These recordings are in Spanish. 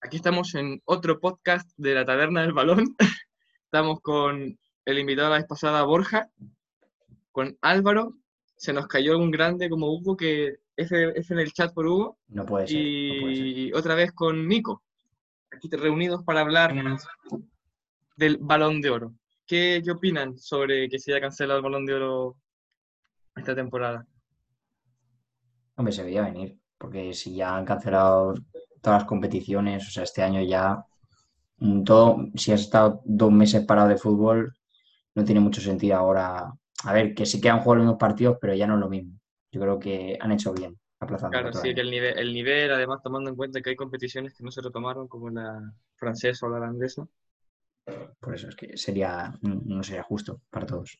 Aquí estamos en otro podcast de la Taberna del Balón. Estamos con el invitado la vez pasada, Borja, con Álvaro. Se nos cayó un grande como Hugo, que es, es en el chat por Hugo. No puede ser. y no puede ser. otra vez con Nico. Aquí reunidos para hablar del Balón de Oro. ¿Qué, qué opinan sobre que se haya cancelado el Balón de Oro esta temporada? Hombre, se veía venir, porque si ya han cancelado todas las competiciones, o sea, este año ya mm, todo, si has estado dos meses parado de fútbol, no tiene mucho sentido ahora. A ver, que sí que han jugado unos partidos, pero ya no es lo mismo. Yo creo que han hecho bien aplazando Claro, sí, año. que el nivel, el nivel, además tomando en cuenta que hay competiciones que no se retomaron, como la francesa o la holandesa. Por eso es que sería, no sería justo para todos.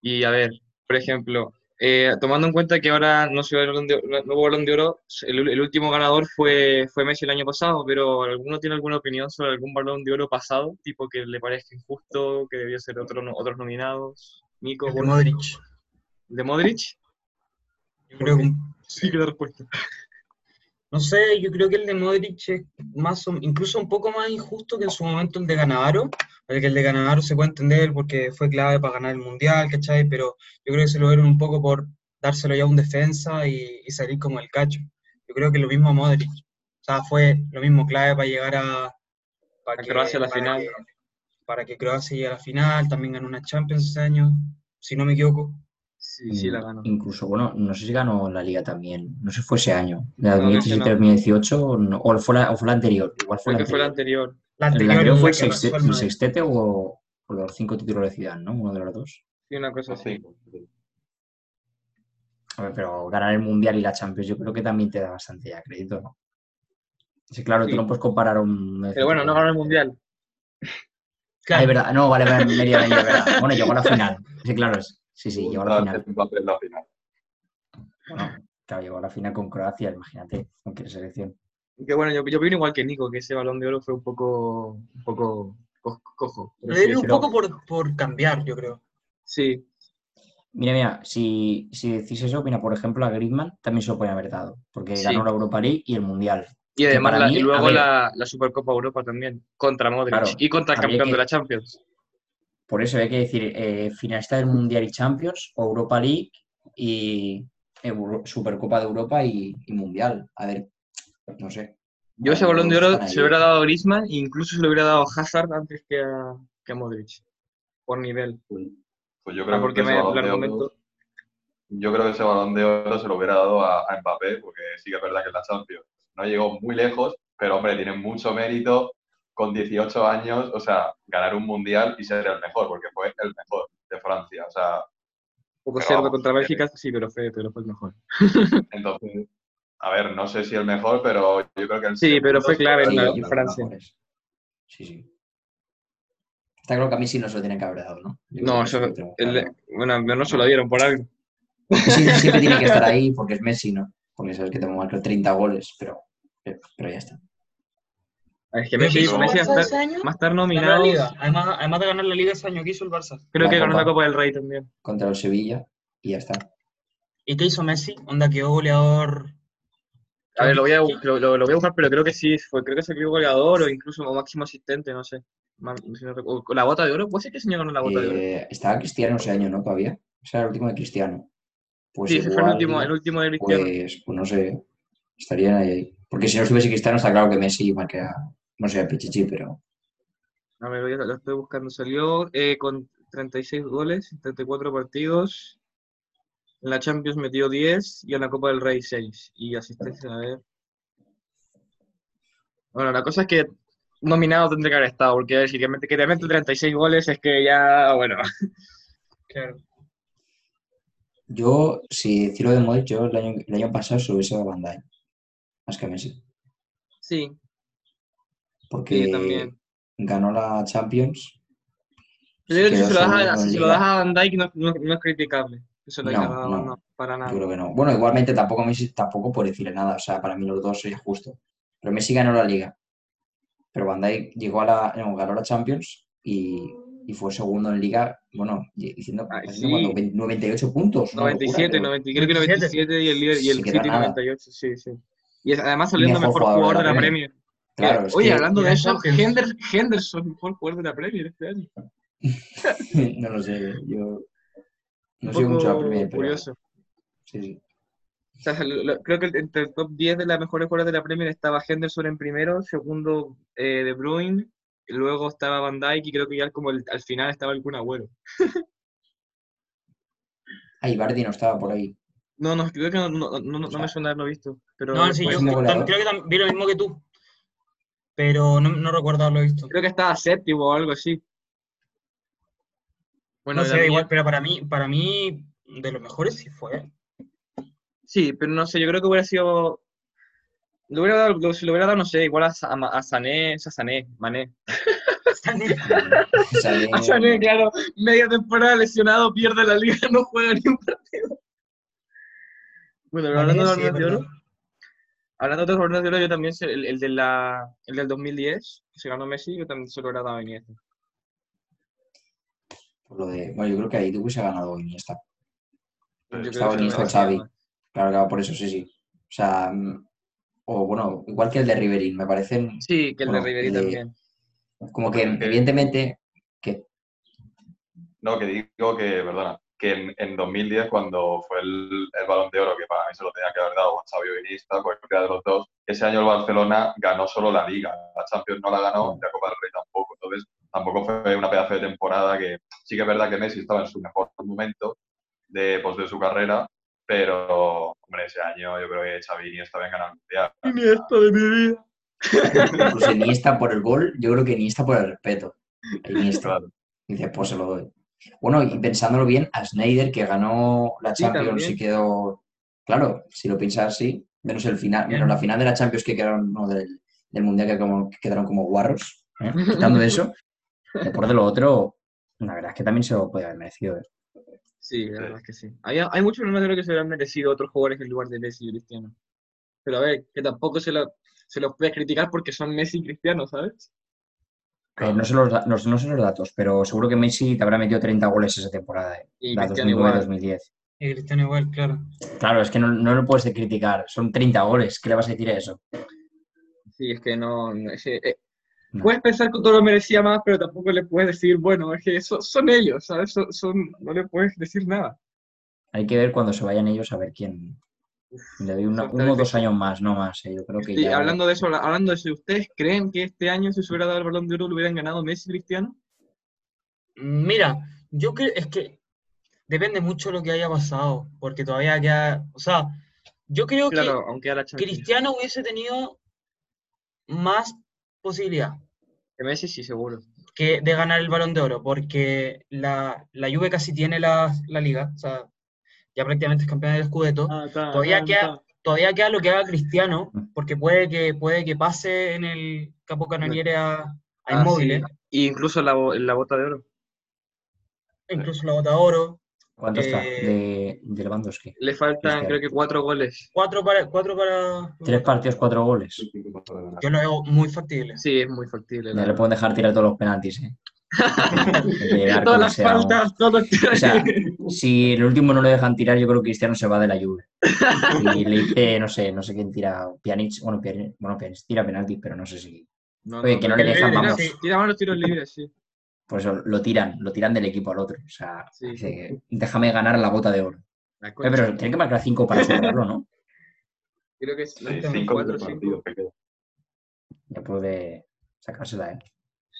Y a ver, por ejemplo, eh, tomando en cuenta que ahora no, se va el balón de, no hubo balón de oro, el, el último ganador fue, fue Messi el año pasado, pero ¿alguno tiene alguna opinión sobre algún balón de oro pasado? Tipo que le parezca injusto, que debió ser otro, no- otros nominados. Nico, de Modric. ¿de Modric? Yo creo que, Sí, que la respuesta. No sé, yo creo que el de Modric es más o- incluso un poco más injusto que en su momento el de Ganavaro, porque el de Ganavaro se puede entender porque fue clave para ganar el Mundial, ¿cachai? Pero yo creo que se lo dieron un poco por dárselo ya a un defensa y, y salir como el cacho. Yo creo que lo mismo a Modric. O sea, fue lo mismo clave para llegar a... Para A Croacia a la para final. que- para que Croacia llegue a la final, también ganó una Champions ese año, si no me equivoco. Sí, sí, la ganó. Incluso, bueno, no sé si ganó la liga también. No sé si fue ese año. No. 2017-2018 o, no- o fue la, o fue la anterior. Igual fue Creo la que fue la anterior. anterior. La ¿El anterior, anterior fue la el, sexte- sextete o, o los cinco títulos de Zidane, ¿no? Uno de los dos. Sí, una cosa así. A ver, pero ganar el Mundial y la Champions yo creo que también te da bastante ya crédito, ¿no? Sí, claro, Sí. tú no puedes comparar un... Pero bueno, no ganó el Mundial. Ah, Claro, es verdad. No, vale, es verdad. Bueno, llegó a la final. Sí, claro. es- Sí, sí, llegó a la final. La final. Bueno, claro, llegó a la final con Croacia, imagínate, con qué selección. Que bueno, yo, yo opino igual que Nico, que ese balón de oro fue un poco, un poco co- cojo. un poco por, por cambiar, yo creo. Sí, Mira, mira, si, si decís eso, mira, por ejemplo, a Griezmann también se lo puede haber dado, porque Sí. ganó la Europa League y el Mundial. y además para la- mí, y luego la, la Supercopa Europa también, contra Modric Claro, y contra el campeón que- de la Champions. Por eso hay que decir eh, finalista del Mundial y Champions, o Europa League y Euro- Supercopa de Europa y, y Mundial. A ver, no sé. Yo ese balón de oro se lo hubiera dado a Griezmann e incluso se lo hubiera dado a Hazard antes que a, que a Modric, por nivel. Pues yo Ah, creo porque que ese me, balón el de oro, argumento... yo creo que ese balón de oro se lo hubiera dado a, a Mbappé, porque sí que es verdad que en la Champions no llegó muy lejos, pero hombre, tiene mucho mérito con 18 años, o sea, ganar un mundial y ser el mejor, porque fue el mejor de Francia. O sea, Un poco cerdo vamos, contra Bélgica, sí, pero fue, pero fue el mejor. entonces, a ver, no sé si el mejor, pero yo creo que el Sí, pero fue clave en la-. Francia. mejores. Sí, sí. Está claro que a mí sí no se lo tienen que haber dado, ¿no? Yo No, eso, tengo el- bueno, no se lo dieron por algo. Sí, siempre tiene que estar ahí porque es Messi, ¿no? Porque sabes que te marcado 30 goles, pero, pero ya está. Es que Messi, que Messi va a estar, va a nominado. Además, además de ganar la Liga ese año que hizo el Barça. Creo La que ganó la Copa. Del Rey también. Contra el Sevilla y ya está. ¿Y qué hizo Messi? Onda quedó goleador. A ver, lo voy a, lo, lo- lo voy a buscar, pero creo que sí, fue, creo que se quedó goleador o incluso como máximo asistente, no sé. O la bota de oro, ¿puede ser que ese año ganó la bota de oro? Eh, estaba Cristiano ese año, ¿no? Todavía. Ese era el último de Cristiano. Pues sí, ese fue el último, el último de Cristiano. Pues, pues no sé. Estarían ahí, ahí. Porque si no estuviese Cristiano, está claro que Messi marca, no sé, Pichichi, pero. A ver, ya lo, estoy buscando. Salió eh, con 36 goles, en 34 partidos. En la Champions metió 10 y en la Copa del Rey 6. Y asistencia, a ver. Bueno, la cosa es que nominado tendría que haber estado, porque a ver, si que te mete 36 goles es que ya, bueno. Claro. Yo, si decirlo de Modric, yo el año, el año pasado se hubiese dado Dijk, más que a Messi. Sí, Porque Sí, también. ganó la Champions. Pero se si lo das a, si lo Liga. das a Van Dijk no, no- no es criticable. Eso No, haya dado, no. no, para nada. Yo creo que no. Bueno, igualmente tampoco Messi, tampoco por decirle nada. O sea, para mí los dos sería justo. Pero Messi ganó la liga. Pero Van Dijk llegó a la, ganó la Champions y, y fue segundo en liga, bueno, diciendo sí. cuánto, 20 98 puntos. una locura, 97, creo. 90, creo que 97. 97 y el, líder- y el City nada. 98, sí, sí. Y además saliendo Mejor mejor, jugador de la Premier. Premier. Claro, Oye, que- hablando de eso, Champions. Hender- Henderson, mejor jugador de la Premier este año. no lo sé, yo no Un sigo mucho la Premier, pero curioso. sí, sí. O sea, lo- lo- creo que entre el top 10 de las mejores jugadoras de la Premier estaba Henderson en primero, segundo eh, De Bruyne, y luego estaba Van Dijk y creo que ya como el- al final estaba el Kun Agüero. Ah, y Vardy no estaba por ahí. No, no, creo que no, no, no, no me suena haberlo visto. Pero No, sí, después- yo creo que vi lo mismo que tú. Pero no, no recuerdo haberlo visto. creo que estaba séptimo o algo así. Bueno, no sé, la mía- igual, pero para mí, para mí, de los mejores sí fue. Sí, pero no sé, yo creo que hubiera sido. Le hubiera dado, lo- si lo hubiera dado, no sé, igual a, Sa- a Sané, a Sané, Mané. A Sané, claro, media temporada lesionado, pierde la liga, no juega ni un partido. Bueno, pero hablando de de oro. Hablando de otros oro, yo también, sé- el, el, de la, el del 2010, que se ganó Messi, yo también se lo hubiera dado a Iniesta. por lo de, bueno, yo creo que ahí te hubiese ganado Iniesta. Yo creo Estaba se Iniesta, Xavi. Claro, claro, por eso sí, sí. O sea, mm, o bueno, igual que el de Riverín, me parecen Sí, que el Bueno, de el de- también. como que evidentemente que No, que digo que, perdona, que en, en 2010, cuando fue el, el Balón de Oro, que para mí se lo tenía que haber dado a Xavi Iniesta, cualquiera de los dos, ese año el Barcelona ganó solo la Liga. La Champions no la ganó y la Copa del Rey tampoco. Entonces, tampoco fue una pedazo de temporada que sí que es verdad que Messi estaba en su mejor momento de, pues, de su carrera, pero, hombre, ese año yo creo que Xavi Iniesta habían ganado el Mundial. Iniesta de mi vida. incluso Iniesta por el gol, yo creo que Iniesta por el respeto. Iniesta. Claro. Dice, pues se lo doy. Bueno, y pensándolo bien, a Snyder, que ganó la Sí, Champions también. y quedó. Claro, si lo piensas así, menos el final, Bien. menos la final de la Champions que quedaron, no, del, del Mundial que, como, que quedaron como guarros, ¿eh? quitando eso, después de lo otro, la verdad es que también se lo puede haber merecido. ¿eh? Sí, la verdad es que sí. Hay, hay muchos balones de oro que se lo han merecido otros jugadores en lugar de Messi y Cristiano. Pero a ver, que tampoco se, lo, se los puede criticar porque son Messi y Cristiano, ¿sabes? Eh, no, sé los, da- no, no sé los datos, pero seguro que Messi te habrá metido 30 goles esa temporada, ¿eh? Y la Cristiano igual. 2009-2010. Y Cristiano igual, claro. Claro, es que no, no lo puedes criticar, son 30 goles, ¿qué le vas a decir a eso? Sí, es que no. no, es que, eh, No. Puedes pensar que todo lo merecía más, pero tampoco le puedes decir, bueno, es que son, son ellos, ¿sabes? Son, son- no le puedes decir nada. Hay que ver cuando se vayan ellos a ver quién. Le doy una- uno o dos años más, no más. eh, Yo creo que Sí, ya. hablando de eso, habla- hablando de eso, ¿ustedes creen que este año si se hubiera dado el balón de oro lo hubieran ganado Messi y Cristiano? Mira, yo creo, es que depende mucho de lo que haya pasado, porque todavía queda, o sea, yo creo Claro, aunque a la que. Cristiano hubiese tenido más posibilidad Que Messi sí, seguro. que de ganar el Balón de Oro, porque la, la Juve casi tiene la, la liga, o sea, ya prácticamente es campeón del Scudetto, Ah, Todavía queda- todavía queda lo que haga Cristiano, Mm. porque puede que, puede que pase en el Capocannoniere a, a Ah, Immobile, Y incluso la, la bota de oro. incluso la bota de oro, ¿Cuánto está? eh, De, de Lewandowski. Le faltan, Cristiano. creo que cuatro goles. cuatro para, cuatro para... Tres partidos, cuatro goles. Yo lo veo muy factible. Sí, es muy factible. le pueden dejar tirar todos los penaltis, ¿eh? Todas las faltas, todos O sea, si el último no le dejan tirar, yo creo que Cristiano se va de la Juve. Y le dice, no sé, no sé quién tira, Pjanic, bueno, Pjanic, bueno, Pjanic tira penaltis, pero no sé si... No, Oye, que no le dejan, tira- vamos. Tira, tira más los tiros libres, sí. Por eso lo tiran, lo tiran del equipo al otro. O sea, Sí. dice, déjame ganar la bota de oro. Eh, pero tiene que marcar cinco para superarlo, ¿no? Creo que es Sí, cinco cuatro o de cinco. partidos que quedan. Ya puede sacársela, ¿eh?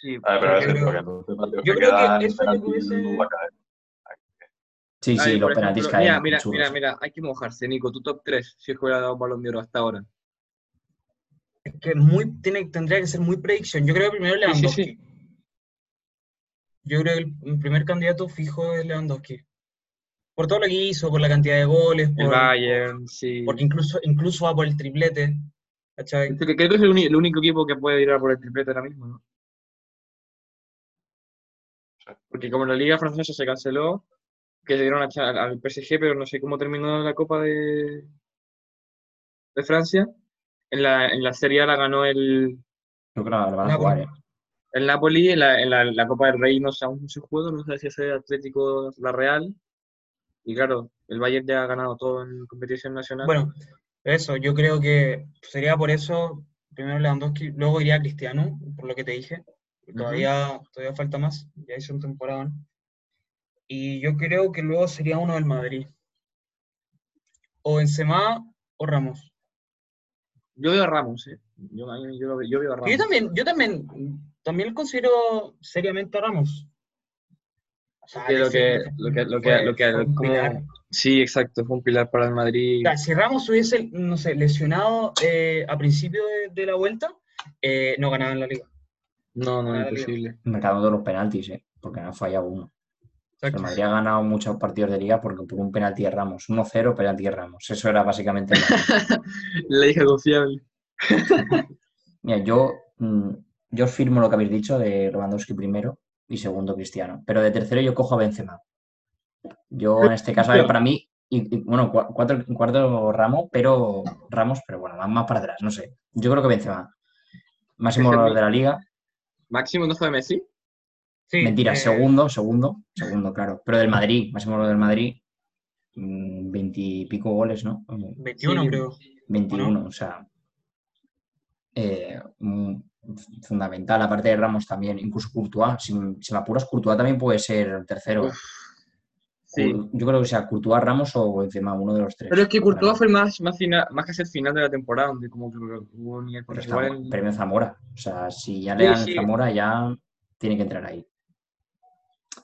Sí, A ver, pero Yo creo- yo creo que eso es lo que penaltis hubiese- no va a caer. Sí, sí, los penaltis caen. Mira, mira, mira, mira, hay que mojarse, Nico. Tu top 3, si es que hubiera dado un balón de oro hasta ahora. Es que muy, tiene, tendría que ser muy predicción. Yo creo que primero Sí, sí, Lewandowski. sí. Yo creo que el, el primer candidato fijo es Lewandowski. Por todo lo que hizo, por la cantidad de goles, El por, Bayern, sí. porque incluso, incluso va por el triplete. ¿cachai? Este Creo que es el, el único equipo que puede ir a por el triplete ahora mismo, ¿no? Porque como la Liga Francesa se canceló, que se dieron a echar al PSG, pero no sé cómo terminó la Copa de, de Francia. En la, en la Serie A la ganó el, Yo creo que la van a jugar, ¿eh? el Napoli, en la, en la, la Copa del Rey no sé, aún no se juega, no sé si es el Atlético La Real. Y claro, el Bayern ya ha ganado todo en competición nacional. Bueno, Eso, yo creo que sería por eso, primero Lewandowski, luego iría Cristiano, por lo que te dije. Todavía, todavía falta más, ya hizo un temporada. Y yo creo que luego sería uno del Madrid. O Benzema o Ramos. Yo veo a Ramos, ¿eh? Yo, yo, yo veo a Ramos. Yo también, yo también, también considero seriamente a Ramos. O sea, lo, que, lo que, lo que, lo que, como, sí, exacto, fue un pilar para el Madrid. O sea, si Ramos hubiese, no sé, lesionado eh, a principio de, de la vuelta, eh, no ganaban la liga. No, no, imposible. Mercado de los penaltis, ¿eh? porque no ha fallado uno. El Madrid ha ganado muchos partidos de liga porque tuvo un penalti de Ramos. 1-0, penalti de Ramos. Eso era básicamente la hija confiable. Mira, yo, mm, yo firmo lo que habéis dicho de Lewandowski primero y segundo Cristiano. Pero de tercero yo cojo a Benzema. Yo en este caso, para mí, y, bueno, cuatro, cuarto Ramos, pero Ramos, pero bueno, más, más para atrás, no sé. Yo creo que Benzema. Máximo de la liga. ¿Máximo no fue Messi? Mentira, eh, segundo, segundo, segundo, claro. Pero del Madrid, máximo del Madrid, mm, veintipico goles, ¿no? 21, creo. 21, o sea. Eh, fundamental, aparte de Ramos también, incluso Courtois. Si, si me apuras, Courtois también puede ser tercero. Sí. Yo creo que sea Courtois, Ramos o Benzema, uno de los tres. Pero es que Courtois fue más, más, más que el final de la temporada, donde como que hubo ni el Premio Zamora. O sea, si ya le dan Zamora, ya tiene que entrar ahí.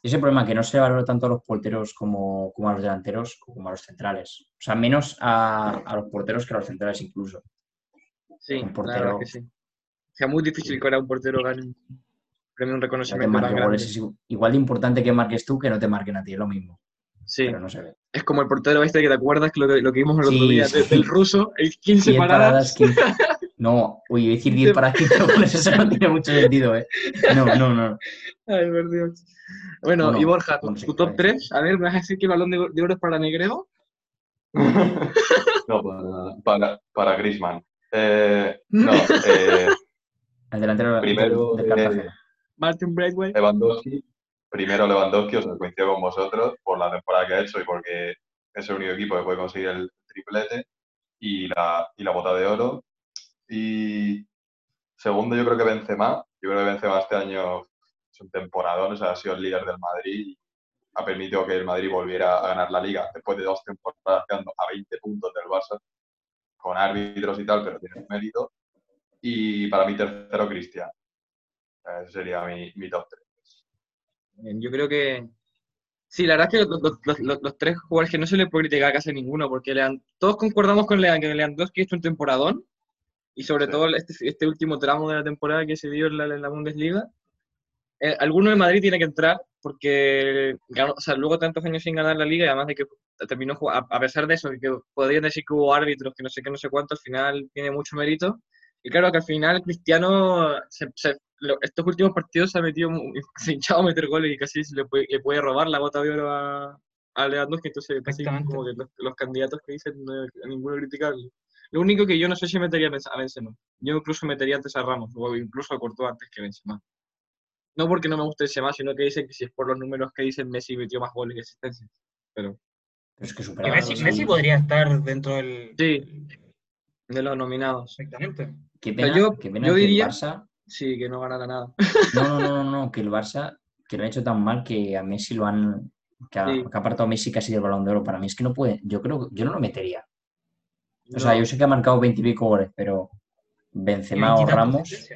Ese problema que no se valora tanto a los porteros como, como, a los delanteros como a los centrales. O sea, menos a, a los porteros que a los centrales incluso. Sí, un portero... que sí. O sea, muy difícil que ahora un portero gane un premio, un reconocimiento Es igual de importante que marques tú que no te marquen a ti, es lo mismo. Sí. Pero no se ve. Es como el portero este que te acuerdas que lo, que, vimos el otro día del ruso, el 15 paradas. paradas No, uy, decir 10 para 15 goles, eso no tiene mucho sentido, ¿eh? No, no, no. Ay, por Dios. Bueno, y Borja, tu, top 3, a ver, ¿me vas a decir que el balón de, oro es para Negreo? no, para, para, para Grisman. Eh, no, eh, el delantero primero de, Cartagena. Martin Bradway. Lewandowski. Primero Lewandowski, os coincido con vosotros por la temporada que ha hecho y porque es el único equipo que puede conseguir el triplete y la, y la bota de oro. Y segundo, yo creo que Benzema. Yo creo que Benzema este año es un temporadón, o sea, ha sido el líder del Madrid y ha permitido que el Madrid volviera a ganar la liga después de dos temporadas quedando a 20 puntos del Barça, con árbitros y tal, pero tiene mérito. Y para mí tercero, Cristian. Ese sería mi, mi top 3. Yo creo que Sí, la verdad es que los, tres jugadores que no se le puede criticar casi ninguno, porque todos concordamos con Leandro, que Lewandowski hecho un temporadón, y sobre todo este, este, último tramo de la temporada que se dio en la, Bundesliga. Eh, alguno de Madrid tiene que entrar, porque o sea, luego tantos años sin ganar la liga, y además de que terminó, a, a pesar de eso, que podrían decir que hubo árbitros, que no sé qué, no sé cuánto, al final tiene mucho mérito. Y claro que al final Cristiano se, estos últimos partidos se ha metido, se ha hinchado a meter goles y casi se le puede, le puede robar la bota de oro a, a Lewandowski, entonces casi como que los, candidatos que dicen no a ninguno criticable. Lo único que yo no sé si metería a Benzema. Yo incluso metería antes a Ramos, o incluso a Courtois antes que Benzema. No porque no me guste Benzema, sino que dicen que si es por los números que dicen Messi metió más goles que asistencias. Pero... es que Messi, Messi, podría estar dentro del... Sí, de los nominados. Exactamente. Qué pena, yo, yo diría... Barça Sí, que no ganara nada. No, no, no, no, que el Barça, que lo ha hecho tan mal que a Messi lo han. que ha, apartado a Messi casi del balón de oro. Para mí es que no puede. Yo creo yo no lo metería. O sea, yo sé que ha marcado 20 y pico goles, pero Benzema o Ramos.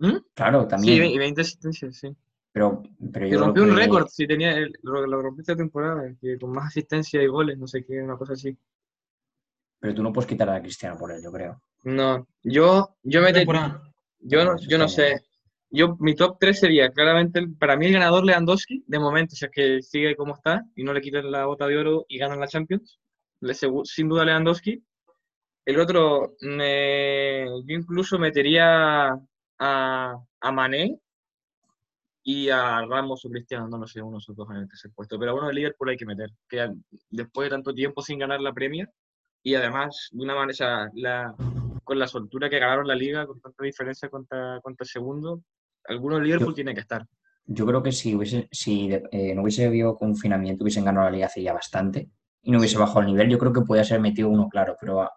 ¿Mm? Claro, también. Sí, y 20 asistencias, sí. Pero, pero yo. rompió un récord, si tenía. lo, lo rompió esta temporada, que con más asistencia y goles, no sé qué, una cosa así. Pero tú no puedes quitar a Cristiano por él, yo creo. No, yo, yo metería. Yo no, yo no sé. Yo, mi top 3 sería claramente, para mí el ganador Lewandowski, de momento, si es que sigue como está y no le quitan la bota de oro y ganan la Champions, sin duda Lewandowski. El otro, yo incluso metería a, a Mané y a Ramos o Cristiano, no lo sé, uno de esos dos en el tercer puesto. Pero bueno, el Liverpool hay que meter, que después de tanto tiempo sin ganar la Premier y además de una manera, la, con la soltura que ganaron la liga, con tanta diferencia contra, contra el segundo, algunos Liverpool tiene que estar. Yo creo que si, hubiese, si eh, no hubiese habido confinamiento, hubiesen ganado la liga hace ya bastante y no hubiese bajado el nivel, yo creo que podía ser metido uno claro, pero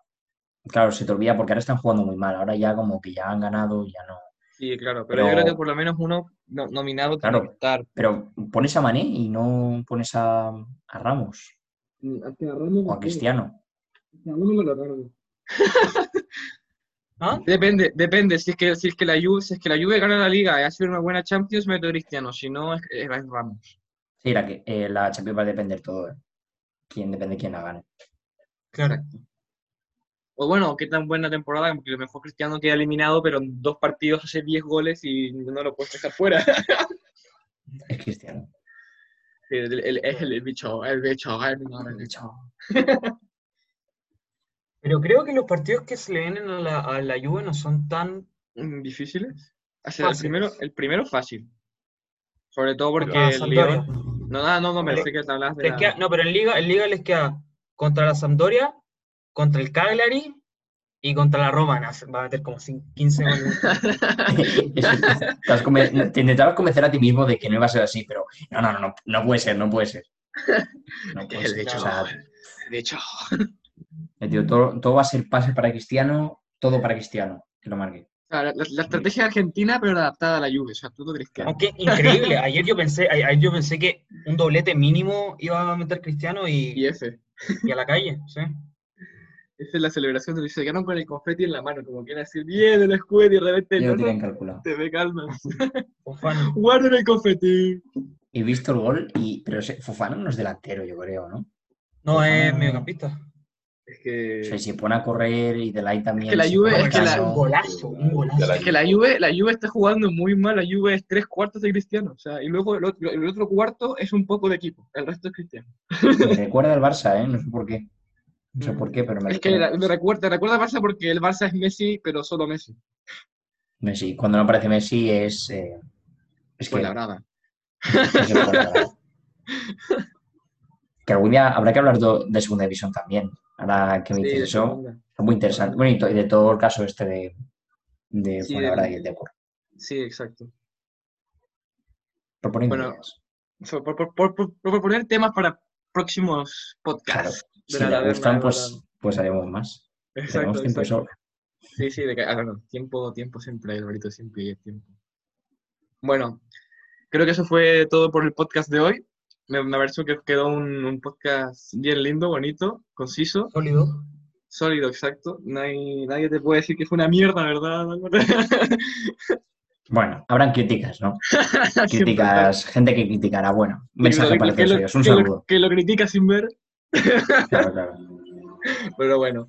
claro, se te olvida porque ahora están jugando muy mal. Ahora ya como que ya han ganado, ya no. Sí, claro, pero, yo creo que por lo menos uno no- nominado tiene Claro. que estar. Pero pones a Mané y no pones a, a Ramos o a Cristiano. ¿Ah? Depende, depende. Si es que, si es que la Juve, si es que la Juve gana la liga y hace una buena Champions, meto a Cristiano. Si no, es, es Ramos. Sí, la, que, eh, la Champions va a depender todo. ¿eh? Quién depende quién la gane. Claro. O bueno, qué tan buena temporada, porque a lo mejor Cristiano queda eliminado, pero en dos partidos hace 10 goles y no lo puedes dejar fuera. Es Cristiano. El- el- Es el, bicho, el bicho, el bicho, el bicho. Pero creo que los partidos que se le vienen a la, a la Juve no son tan... Mm, ¿Difíciles? O sea, el primero, el primero fácil. Sobre todo porque Ah, el. León. No, nada, no, no, me sé que te hablas de queda- no, pero en Liga, en Liga les queda contra la Sampdoria, contra el Cagliari y contra la Roma. No, va a meter como cin- 15 goles. Te intentabas convencer a ti mismo de que no iba a ser así, pero no, no, no, no, no puede ser, no puede ser. No puede ser. bicho, O eh, todo, todo va a ser pase para Cristiano, todo para Cristiano, que lo marque. Sea, la, la estrategia argentina, pero adaptada a la Juve, o sea, todo Cristiano. Aunque increíble, ayer yo pensé, ayer yo pensé que un doblete mínimo iba a meter Cristiano Y y, F. y a la calle, ¿sí? Esa es la celebración de se quedaron con el confeti en la mano, como quieren decir, bien el escudo y de repente Yo no, te ve calma. Fofana. Guarden el confeti. He visto el gol, y, pero ese- Fofana no es delantero, yo creo, ¿no? No, es Fofana- mediocampista. Es O que, se pone a correr y Delay también. que la Juve- es que la- un golazo, un golazo. De la es que la Juve, la Juve está jugando muy mal, la Juve es tres cuartos de Cristiano, o sea, y luego el otro, el otro cuarto es un poco de equipo, el resto es Cristiano. Me recuerda al Barça, ¿eh? No sé por qué. No sé por qué, pero me Es que recuerda. la- me recuerda, recuerda a Barça porque el Barça es Messi, pero solo Messi. Messi. Cuando no aparece Messi es. eh, es que. La brava. es que algún día habrá que hablar de segunda división también. Ahora que me dices de eso, es muy interesante. Bueno, y de todo el caso este de, de Sí, Fuenlabrada y el Depor. Sí, exacto. Proponiendo Bueno. So, por, por- por- por- por proponer temas para próximos Claro. podcasts. Si de la taberna gustan, de pues, pues haremos más. Exacto, Tenemos tiempo de exacto. Sí, sí, de que, ah, bueno, tiempo, tiempo siempre hay, Alvarito, siempre hay tiempo. Bueno, creo que eso fue todo por el podcast de hoy. Me, me pareció que quedó un, un podcast bien lindo, bonito, conciso, Sólido. sólido, exacto. Nadie, nadie te puede decir que fue una mierda, ¿verdad? Bueno, habrán críticas, ¿no? Críticas, gente que criticará. Bueno, mensaje para que lo, ellos. Un que lo- saludo. que lo critica sin ver, Claro, claro. pero bueno.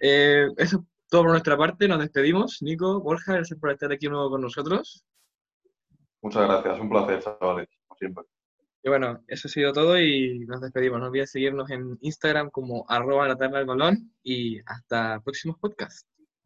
Eh, eso es todo por nuestra parte, nos despedimos. Nico, Borja, gracias por estar aquí de nuevo con nosotros. Muchas gracias, un placer, chavales, como siempre. Y bueno, eso ha sido todo y nos despedimos. No olviden seguirnos en Instagram como arroba la tabla del balón y hasta próximos podcasts.